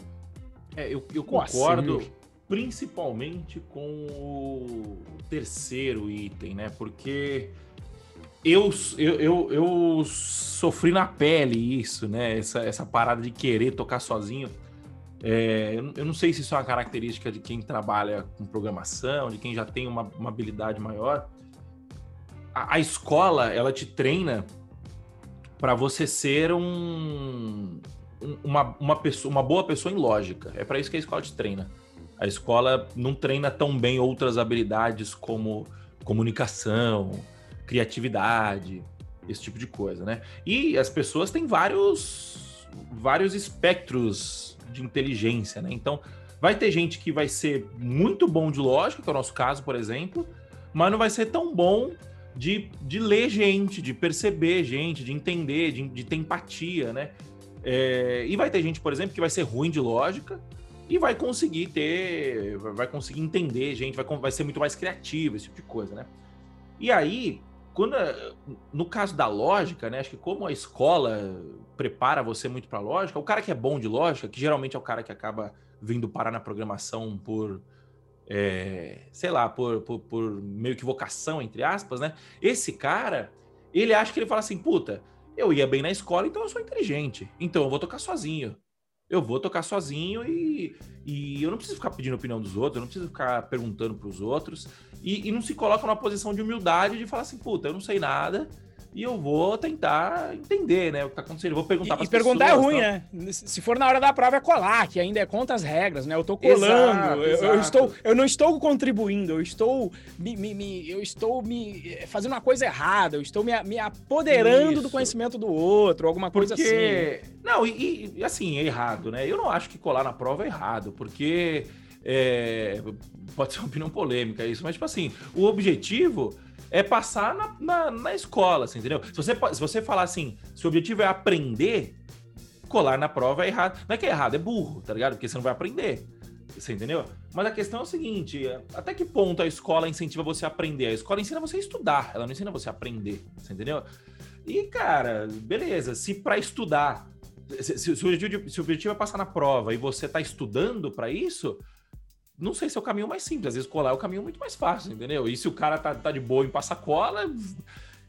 [SPEAKER 2] É, eu, eu concordo principalmente com o terceiro item, né? Porque eu, eu, eu, eu, sofri na pele isso, né? Essa, essa parada de querer tocar sozinho. É, eu não sei se isso é uma característica de quem trabalha com programação, de quem já tem uma, uma habilidade maior, a, a escola ela te treina para você ser um, uma, uma, pessoa, uma boa pessoa em lógica. É para isso que a escola te treina. A escola não treina tão bem outras habilidades como comunicação, criatividade, esse tipo de coisa, né? E as pessoas têm vários vários espectros de inteligência, né? Então, vai ter gente que vai ser muito bom de lógica, que é o nosso caso, por exemplo, mas não vai ser tão bom de, de ler gente, de perceber gente, de entender, de, de ter empatia, né? É, e vai ter gente, por exemplo, que vai ser ruim de lógica e vai conseguir ter, vai conseguir entender gente, vai, vai ser muito mais criativo, esse tipo de coisa, né? E aí, quando no caso da lógica, né? Acho que como a escola prepara você muito para lógica, o cara que é bom de lógica, que geralmente é o cara que acaba vindo parar na programação por é, sei lá, por, por, por, meio que vocação, entre aspas, né? Esse cara, ele acha que ele fala assim, puta, eu ia bem na escola, então eu sou inteligente. Então eu vou tocar sozinho. Eu vou tocar sozinho e, e eu não preciso ficar pedindo opinião dos outros, eu não preciso ficar perguntando para os outros. E, e, não se coloca numa posição de humildade de falar assim, puta, eu não sei nada, e eu vou tentar entender, né, o que tá acontecendo. Eu vou perguntar para
[SPEAKER 1] E perguntar é ruim, né? Se for na hora da prova é colar, que ainda é contra as regras, né? Eu tô colando, exato, eu, exato. eu, estou, eu não estou contribuindo, eu estou me, me, me, eu estou me eh, fazendo uma coisa errada, eu estou me, me apoderando Isso. do conhecimento do outro, alguma coisa
[SPEAKER 2] porque...
[SPEAKER 1] assim.
[SPEAKER 2] Não, e, e assim, é errado, né? Eu não acho que colar na prova é errado, porque é, pode ser uma opinião polêmica isso, mas tipo assim, o objetivo é passar na, na, na escola, assim, entendeu? Se você, se você falar assim, se o objetivo é aprender, colar na prova é errado. Não é que é errado, é burro, tá ligado? Porque você não vai aprender. Você entendeu? Mas a questão é o seguinte: até que ponto a escola incentiva você a aprender? A escola ensina você a estudar, ela não ensina você a aprender. Você entendeu? E, cara, beleza, se para estudar, se, se, se, o objetivo, se o objetivo é passar na prova e você tá estudando para isso, não sei se é o caminho mais simples. Às vezes colar é o caminho muito mais fácil, entendeu? E se o cara tá, tá de boa em passar cola,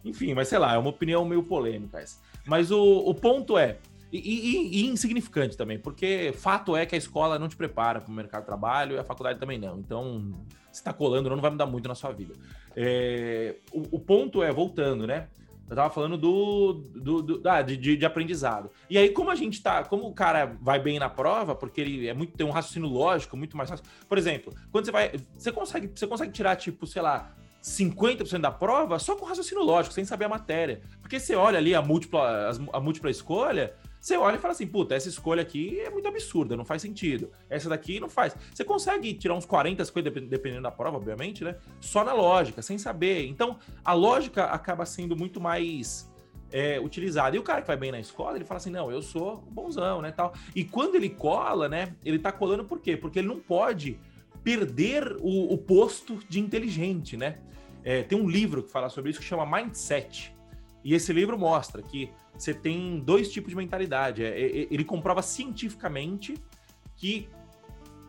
[SPEAKER 2] enfim, mas sei lá, é uma opinião meio polêmica essa. Mas o, o ponto é, e, e, e, insignificante também, porque fato é que a escola não te prepara para o mercado de trabalho e a faculdade também não. Então, se tá colando, não vai mudar muito na sua vida. É, o, o ponto é, voltando, né? Eu tava falando do, do, do ah, de, de, aprendizado. E aí, como a gente tá, como o cara vai bem na prova, porque ele é muito tem um raciocínio lógico muito mais fácil. Por exemplo, quando você vai, você consegue, você consegue tirar tipo, sei lá, 50% da prova só com raciocínio lógico, sem saber a matéria. Porque você olha ali a múltipla, a múltipla escolha, você olha e fala assim, puta, essa escolha aqui é muito absurda, não faz sentido. Essa daqui não faz. Você consegue tirar uns 40, 50, dependendo da prova, obviamente, né? Só na lógica, sem saber. Então, a lógica acaba sendo muito mais é, utilizada. E o cara que vai bem na escola, ele fala assim, não, eu sou bonzão, né, tal. E quando ele cola, né, ele tá colando por quê? Porque ele não pode perder o, o posto de inteligente, né? É, tem um livro que fala sobre isso que chama Mindset. E esse livro mostra que você tem dois tipos de mentalidade. É, é, ele comprova cientificamente que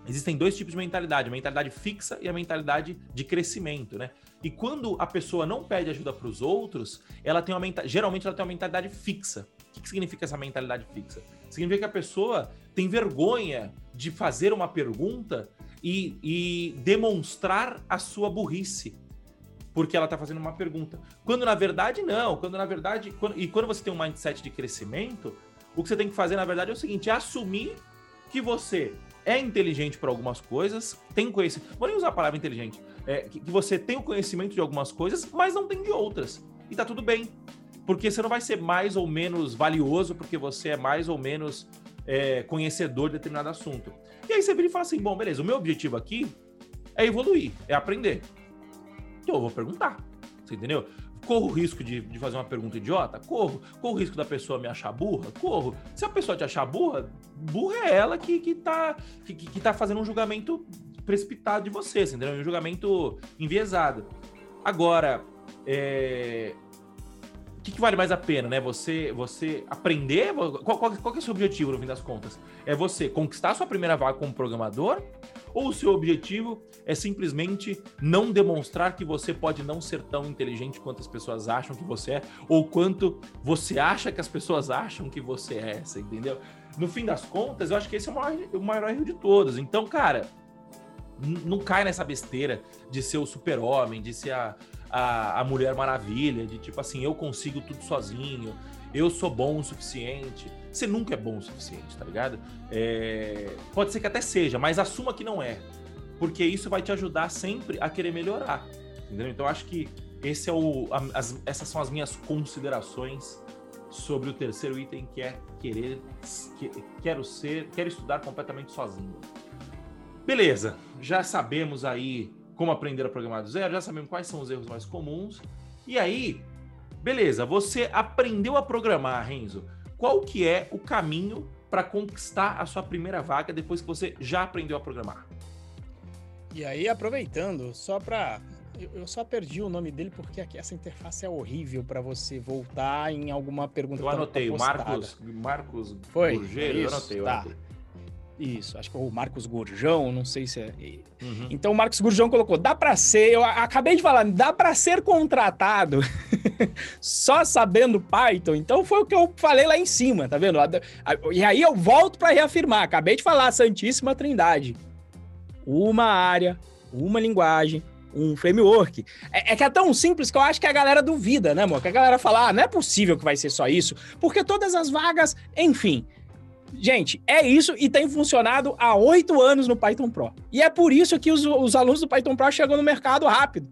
[SPEAKER 2] existem dois tipos de mentalidade: a mentalidade fixa e a mentalidade de crescimento, né? E quando a pessoa não pede ajuda para os outros, ela tem uma geralmente ela tem uma mentalidade fixa. O que, que significa essa mentalidade fixa? Significa que a pessoa tem vergonha de fazer uma pergunta e, e demonstrar a sua burrice porque ela está fazendo uma pergunta. Quando na verdade não, quando na verdade, quando, e quando você tem um mindset de crescimento, o que você tem que fazer na verdade é o seguinte, é assumir que você é inteligente para algumas coisas, tem conhecimento, vou nem usar a palavra inteligente, é, que, que, você tem o conhecimento de algumas coisas, mas não tem de outras. E tá tudo bem. Porque você não vai ser mais ou menos valioso porque você é mais ou menos é, conhecedor de determinado assunto. E aí você vira e fala assim: bom, beleza, o meu objetivo aqui é evoluir, é aprender. Eu vou perguntar. Você entendeu? Corro o risco de, de fazer uma pergunta idiota? Corro. Corro o risco da pessoa me achar burra? Corro. Se a pessoa te achar burra, burra é ela que, que, tá, que, que tá fazendo um julgamento precipitado de você, você entendeu? Um julgamento enviesado. Agora, é... o que, que, vale mais a pena, né? Você, você aprender. Qual, qual, qual é o seu objetivo, no fim das contas? É você conquistar sua primeira vaga como programador ou o seu objetivo é simplesmente não demonstrar que você pode não ser tão inteligente quanto as pessoas acham que você é, ou quanto você acha que as pessoas acham que você é, você entendeu? No fim das contas, eu acho que esse é o maior, o maior erro de todos. Então, cara, não cai nessa besteira de ser o super-homem, de ser a, a, a Mulher Maravilha, de tipo assim, eu consigo tudo sozinho, eu sou bom o suficiente. Você nunca é bom o suficiente, tá ligado? É... Pode ser que até seja, mas assuma que não é. Porque isso vai te ajudar sempre a querer melhorar. Entendeu? Então acho que esse é o, as, essas são as minhas considerações sobre o terceiro item que é querer que, quero ser quero estudar completamente sozinho beleza já sabemos aí como aprender a programar do zero já sabemos quais são os erros mais comuns e aí Beleza, você aprendeu a programar, Renzo. Qual que é o caminho para conquistar a sua primeira vaga depois que você já aprendeu a programar?
[SPEAKER 1] E aí, aproveitando, só para eu só perdi o nome dele porque aqui essa interface é horrível para você voltar em alguma pergunta.
[SPEAKER 2] Eu anotei, o Marcos, Marcos
[SPEAKER 1] Foi, Burgeiro, eu anotei, eu tá. anotei. Isso, acho que é o Marcos Gurjão, não sei se é. Uhum. Então o Marcos Gurjão colocou: dá para ser, eu acabei de falar, dá para ser contratado <laughs> só sabendo Python. Então foi o que eu falei lá em cima, tá vendo? E aí eu volto para reafirmar: acabei de falar, Santíssima Trindade. Uma área, uma linguagem, um framework. É, é, que é tão simples que eu acho que a galera duvida, né, amor? Que a galera fala, ah, não é possível que vai ser só isso, porque todas as vagas, enfim. Gente, é isso e tem funcionado há oito anos no Python Pro. E é por isso que os, os alunos do Python Pro chegam no mercado rápido,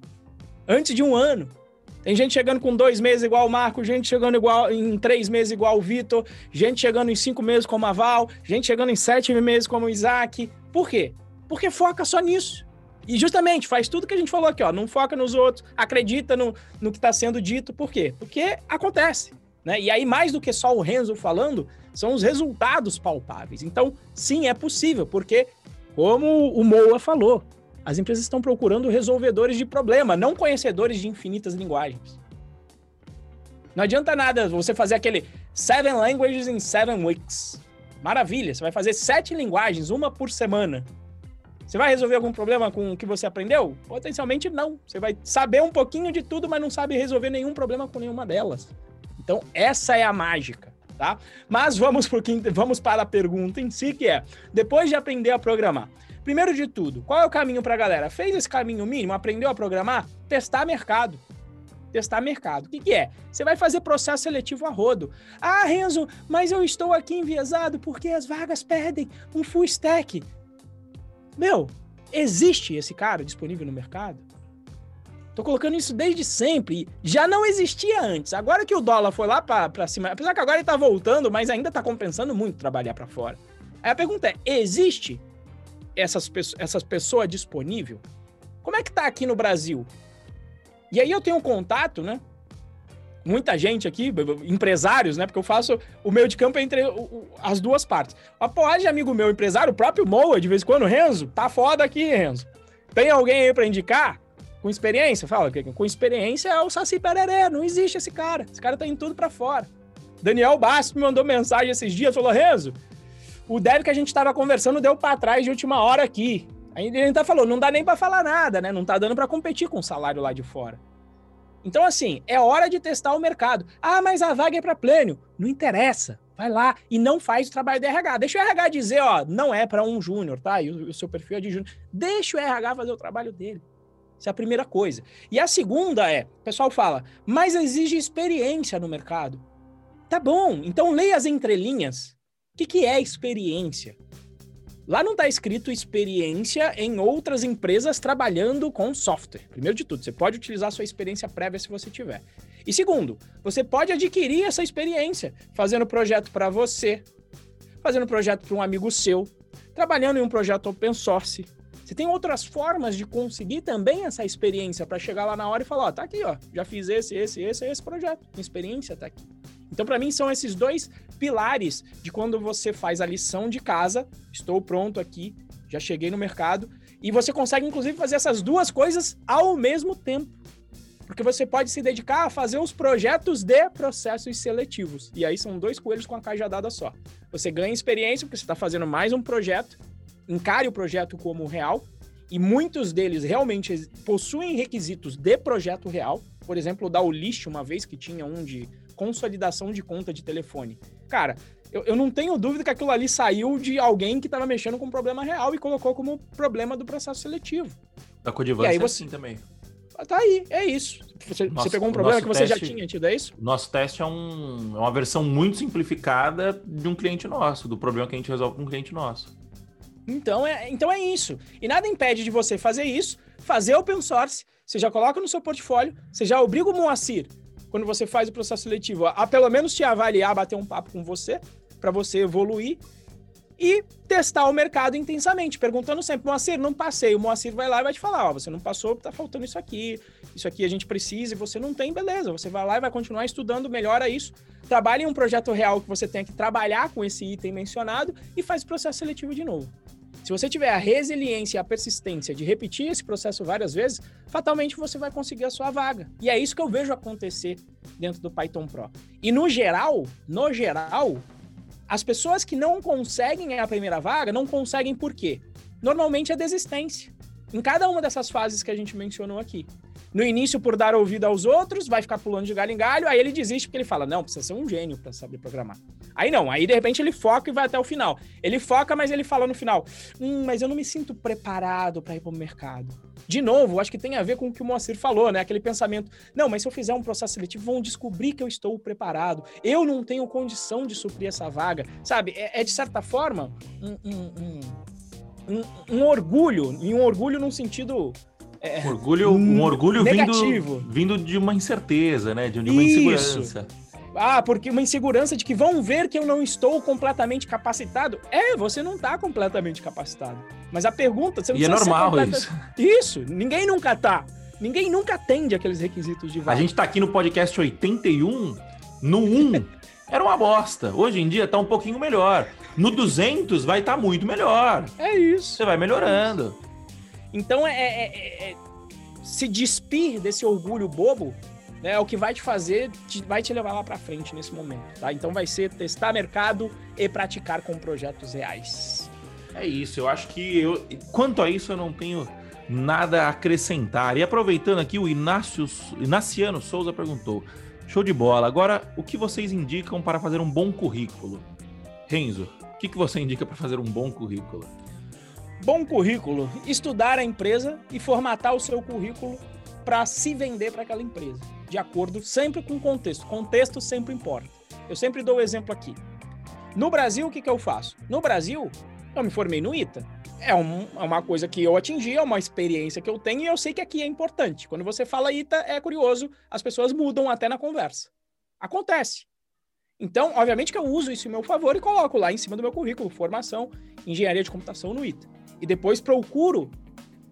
[SPEAKER 1] antes de um ano. Tem gente chegando com dois meses igual o Marco, gente chegando igual em três meses igual o Vitor, gente chegando em cinco meses como a Val, gente chegando em sete meses como o Isaac. Por quê? Porque foca só nisso. E justamente faz tudo que a gente falou aqui, ó. Não foca nos outros, acredita no, no que está sendo dito. Por quê? Porque acontece. Né? E aí, mais do que só o Renzo falando, são os resultados palpáveis. Então, sim, é possível, porque, como o Moa falou, as empresas estão procurando resolvedores de problema, não conhecedores de infinitas linguagens. Não adianta nada você fazer aquele seven languages in seven weeks. Maravilha, você vai fazer sete linguagens, uma por semana. Você vai resolver algum problema com o que você aprendeu? Potencialmente não. Você vai saber um pouquinho de tudo, mas não sabe resolver nenhum problema com nenhuma delas. Então, essa é a mágica, tá? Mas vamos, por, vamos para a pergunta em si, que é: depois de aprender a programar, primeiro de tudo, qual é o caminho para a galera? Fez esse caminho mínimo, aprendeu a programar? Testar mercado testar mercado. O que, que, é? Você vai fazer processo seletivo a rodo. Ah, Renzo, mas eu estou aqui enviesado porque as vagas pedem um full stack. Meu, existe esse cara disponível no mercado? Tô colocando isso desde sempre. Já não existia antes. Agora que o dólar foi lá para cima, apesar que agora ele tá voltando, mas ainda tá compensando muito trabalhar para fora. Aí a pergunta é: existe essas, essas pessoas disponível? Como é que tá aqui no Brasil? E aí eu tenho um contato, né? muita gente aqui, empresários, né? Porque eu faço o meio de campo entre as duas partes. A porra de amigo meu, empresário, o próprio Moa, de vez em quando, Renzo, tá foda aqui, Renzo. Tem alguém aí pra indicar? Com experiência? Fala, com experiência é o Saci Pererê, não existe esse cara. Esse cara tá indo tudo pra fora. Daniel Bastos me mandou mensagem esses dias, falou, Renzo, o dev que a gente tava conversando deu pra trás de última hora aqui. Aí ele tá falou, não dá nem para falar nada, né? Não tá dando para competir com o salário lá de fora. Então, assim, é hora de testar o mercado. Ah, mas a vaga é para plênio. Não interessa. Vai lá e não faz o trabalho do RH. Deixa o RH dizer, ó, não é para um júnior, tá? E o, o seu perfil é de júnior. Deixa o RH fazer o trabalho dele. Essa é a primeira coisa. E a segunda é, o pessoal fala, mas exige experiência no mercado. Tá bom, então leia as entrelinhas. O que, que é experiência? Lá não está escrito experiência em outras empresas trabalhando com software. Primeiro de tudo, você pode utilizar sua experiência prévia se você tiver. E segundo, você pode adquirir essa experiência fazendo projeto para você, fazendo projeto para um amigo seu, trabalhando em um projeto open source. Você tem outras formas de conseguir também essa experiência para chegar lá na hora e falar, ó, tá aqui, ó, já fiz esse, esse, esse, esse projeto. Minha experiência tá aqui. Então, para mim, são esses dois pilares de quando você faz a lição de casa. Estou pronto aqui, já cheguei no mercado. E você consegue, inclusive, fazer essas duas coisas ao mesmo tempo. Porque você pode se dedicar a fazer os projetos de processos seletivos. E aí são dois coelhos com a cajadada só. Você ganha experiência porque você está fazendo mais um projeto, encare o projeto como real, e muitos deles realmente possuem requisitos de projeto real. Por exemplo, o da Ulist, uma vez que tinha um de consolidação de conta de telefone. Cara, eu, eu não tenho dúvida que aquilo ali saiu de alguém que estava mexendo com um problema real e colocou como problema do processo seletivo.
[SPEAKER 2] Da Codivance é você... assim também.
[SPEAKER 1] Tá aí, é isso. Você, nosso, você pegou um problema que você teste, já tinha tido, é isso?
[SPEAKER 2] Nosso teste é, um, é uma versão muito simplificada de um cliente nosso, do problema que a gente resolve com um cliente nosso.
[SPEAKER 1] Então é, então é isso. E nada impede de você fazer isso, fazer open source, você já coloca no seu portfólio, você já obriga o Moacir quando você faz o processo seletivo, a pelo menos te avaliar, bater um papo com você, para você evoluir e testar o mercado intensamente, perguntando sempre, Moacir, não passei. O Moacir vai lá e vai te falar, ó, você não passou, tá faltando isso aqui, isso aqui a gente precisa e você não tem, beleza. Você vai lá e vai continuar estudando, melhora isso. Trabalhe em um projeto real que você tenha que trabalhar com esse item mencionado e faz o processo seletivo de novo. Se você tiver a resiliência e a persistência de repetir esse processo várias vezes, fatalmente você vai conseguir a sua vaga. E é isso que eu vejo acontecer dentro do Python Pro. E no geral, no geral, as pessoas que não conseguem a primeira vaga, não conseguem por quê? Normalmente é desistência. Em cada uma dessas fases que a gente mencionou aqui. No início por dar ouvido aos outros, vai ficar pulando de galho em galho, aí ele desiste porque ele fala: "Não, precisa ser um gênio para saber programar". Aí não, aí de repente ele foca e vai até o final. Ele foca, mas ele fala no final: "Hum, mas eu não me sinto preparado para ir para o mercado". De novo, acho que tem a ver com o que o Moacir falou, né? Aquele pensamento: "Não, mas se eu fizer um processo seletivo, vão descobrir que eu estou preparado. Eu não tenho condição de suprir essa vaga". Sabe? É, é de certa forma um, um, um um, um, orgulho, e um orgulho num sentido
[SPEAKER 2] é, um orgulho, um orgulho negativo. Vindo, vindo de uma incerteza, né? De uma Isso. insegurança.
[SPEAKER 1] Ah, porque uma insegurança de que vão ver que eu não estou completamente capacitado. É, você não está completamente capacitado. Mas a pergunta, você não
[SPEAKER 2] E é normal completa... isso.
[SPEAKER 1] Isso, ninguém nunca tá. Ninguém nunca atende aqueles requisitos de
[SPEAKER 2] vaga. A gente tá aqui no podcast 81, no 1 <laughs> era uma bosta. Hoje em dia tá um pouquinho melhor. No 200 vai estar tá muito melhor.
[SPEAKER 1] É isso.
[SPEAKER 2] Você vai melhorando.
[SPEAKER 1] Então, é, é, é, é, se despir desse orgulho bobo né, é o que vai te fazer, te, vai te levar lá para frente nesse momento, tá? Então vai ser testar mercado e praticar com projetos reais.
[SPEAKER 2] É isso, eu acho que eu, quanto a isso eu não tenho nada a acrescentar. E aproveitando aqui, o Inácio, Inaciano Souza perguntou: show de bola. Agora, o que vocês indicam para fazer um bom currículo? Renzo, o que, que você indica para fazer um bom currículo?
[SPEAKER 1] Bom currículo, estudar a empresa e formatar o seu currículo para se vender para aquela empresa, de acordo sempre com o contexto. Contexto sempre importa. Eu sempre dou o exemplo aqui. No Brasil, o que, que eu faço? No Brasil, eu me formei no ITA. É, um, é uma coisa que eu atingi, é uma experiência que eu tenho e eu sei que aqui é importante. Quando você fala ITA, é curioso, as pessoas mudam até na conversa. Acontece. Então, obviamente que eu uso isso em meu favor e coloco lá em cima do meu currículo, formação, engenharia de computação no ITA e depois procuro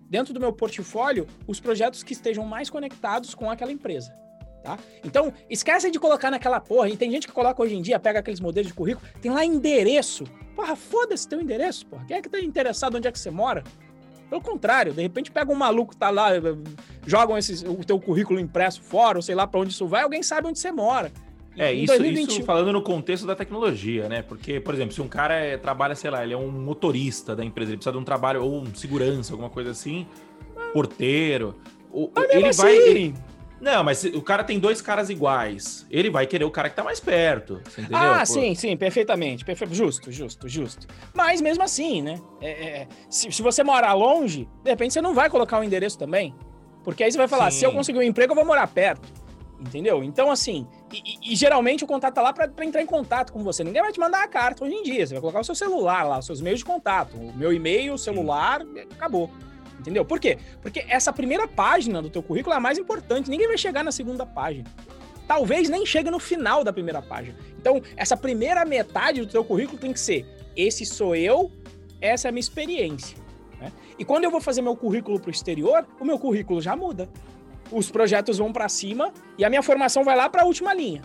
[SPEAKER 1] dentro do meu portfólio os projetos que estejam mais conectados com aquela empresa. Tá? Então, esquece de colocar naquela porra. E tem gente que coloca hoje em dia, pega aqueles modelos de currículo, tem lá endereço. Porra, foda-se teu endereço, porra. Quem é que tá interessado onde é que você mora? Pelo contrário, de repente pega um maluco que tá lá, jogam esses, o teu currículo impresso fora, ou sei lá para onde isso vai, alguém sabe onde você mora.
[SPEAKER 2] É, isso, 2021... isso falando no contexto da tecnologia, né? Porque, por exemplo, se um cara é, trabalha, sei lá, ele é um motorista da empresa, ele precisa de um trabalho, ou um segurança, alguma coisa assim, porteiro. O, ele assim... vai. Ele... Não, mas o cara tem dois caras iguais. Ele vai querer o cara que tá mais perto.
[SPEAKER 1] Ah, Pô. sim, sim, perfeitamente. Perfe... Justo, justo, justo. Mas mesmo assim, né? É, é, se, se, você morar longe, de repente você não vai colocar o endereço também. Porque aí você vai falar: sim. se eu conseguir um emprego, eu vou morar perto. Entendeu? Então, assim, e, e, geralmente o contato tá lá para entrar em contato com você. Ninguém vai te mandar a carta hoje em dia. Você vai colocar o seu celular lá, os seus meios de contato. O meu e-mail, o celular, acabou. Entendeu? Por quê? Porque essa primeira página do teu currículo é a mais importante. Ninguém vai chegar na segunda página. Talvez nem chegue no final da primeira página. Então, essa primeira metade do teu currículo tem que ser: esse sou eu, essa é a minha experiência. Né? E quando eu vou fazer meu currículo para o exterior, o meu currículo já muda os projetos vão para cima e a minha formação vai lá para a última linha.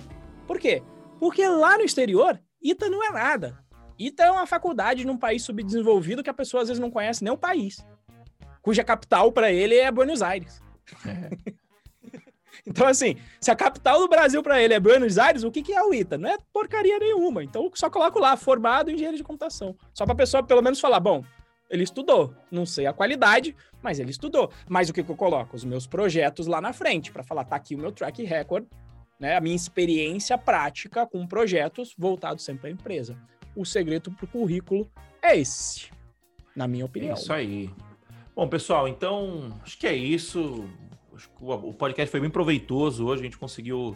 [SPEAKER 1] Por quê? Porque lá no exterior, ITA não é nada. ITA é uma faculdade num país subdesenvolvido que a pessoa às vezes não conhece nem o país, cuja capital para ele é Buenos Aires. É. <laughs> então, assim, se a capital do Brasil para ele é Buenos Aires, o que, que é o ITA? Não é porcaria nenhuma. Então, só coloco lá, formado em engenharia de computação. Só para a pessoa pelo menos falar, bom, ele estudou. Não sei a qualidade, mas ele estudou. Mas o que, que eu coloco? Os meus projetos lá na frente, para falar, tá aqui o meu track record, né? A minha experiência prática com projetos voltados sempre à empresa. O segredo para o currículo é esse, na minha opinião. É
[SPEAKER 2] isso aí. Bom, pessoal, então acho que é isso. o podcast foi bem proveitoso hoje. A gente conseguiu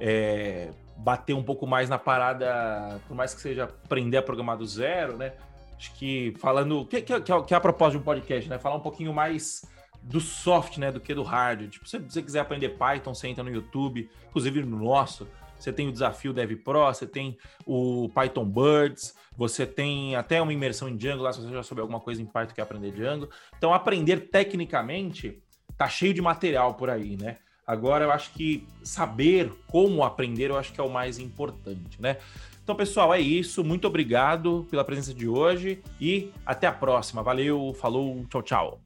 [SPEAKER 2] é, bater um pouco mais na parada, por mais que seja aprender a programar do zero, né? Acho que falando. Que, que, que, é, é a proposta de um podcast, né? Falar um pouquinho mais do soft, né? Do que do hard. Tipo, se você quiser aprender Python, você entra no YouTube, inclusive no nosso. Você tem o desafio Dev Pro, você tem o Python Birds, você tem até uma imersão em Django lá, se você já souber alguma coisa em Python que aprender Django. Então, aprender tecnicamente tá cheio de material por aí, né? Agora, eu acho que saber como aprender, eu acho que é o mais importante, né? Então, pessoal, é isso. Muito obrigado pela presença de hoje e até a próxima. Valeu, falou, tchau, tchau.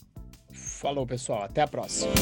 [SPEAKER 1] Falou, pessoal. Até a próxima.